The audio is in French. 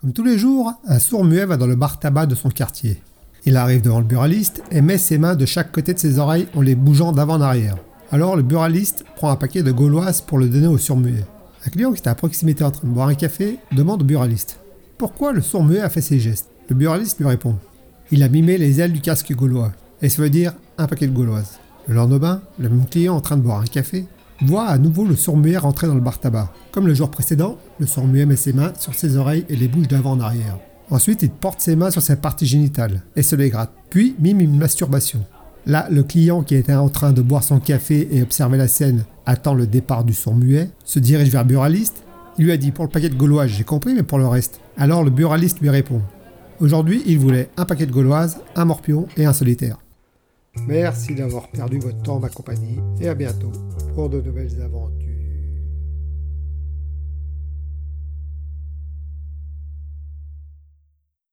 Comme tous les jours, un sourd muet va dans le bar tabac de son quartier. Il arrive devant le buraliste et met ses mains de chaque côté de ses oreilles en les bougeant d'avant en arrière. Alors le buraliste prend un paquet de gauloises pour le donner au sourd muet. Un client qui est à proximité en train de boire un café demande au buraliste pourquoi le sourd muet a fait ces gestes? Le buraliste lui répond il a mimé les ailes du casque gaulois, et ça veut dire un paquet de gauloises. Le lendemain, le même client en train de boire un café voit à nouveau le sourd-muet rentrer dans le bar tabac. Comme le jour précédent, le sourd-muet met ses mains sur ses oreilles et les bouge d'avant en arrière. Ensuite, il porte ses mains sur sa partie génitale et se les gratte, puis mime une masturbation. Là, le client qui était en train de boire son café et observer la scène attend le départ du sourd-muet, se dirige vers le buraliste. Il lui a dit pour le paquet de gauloises, j'ai compris, mais pour le reste. Alors le buraliste lui répond Aujourd'hui, il voulait un paquet de gauloises, un morpion et un solitaire. Merci d'avoir perdu votre temps, ma compagnie, et à bientôt pour de nouvelles aventures.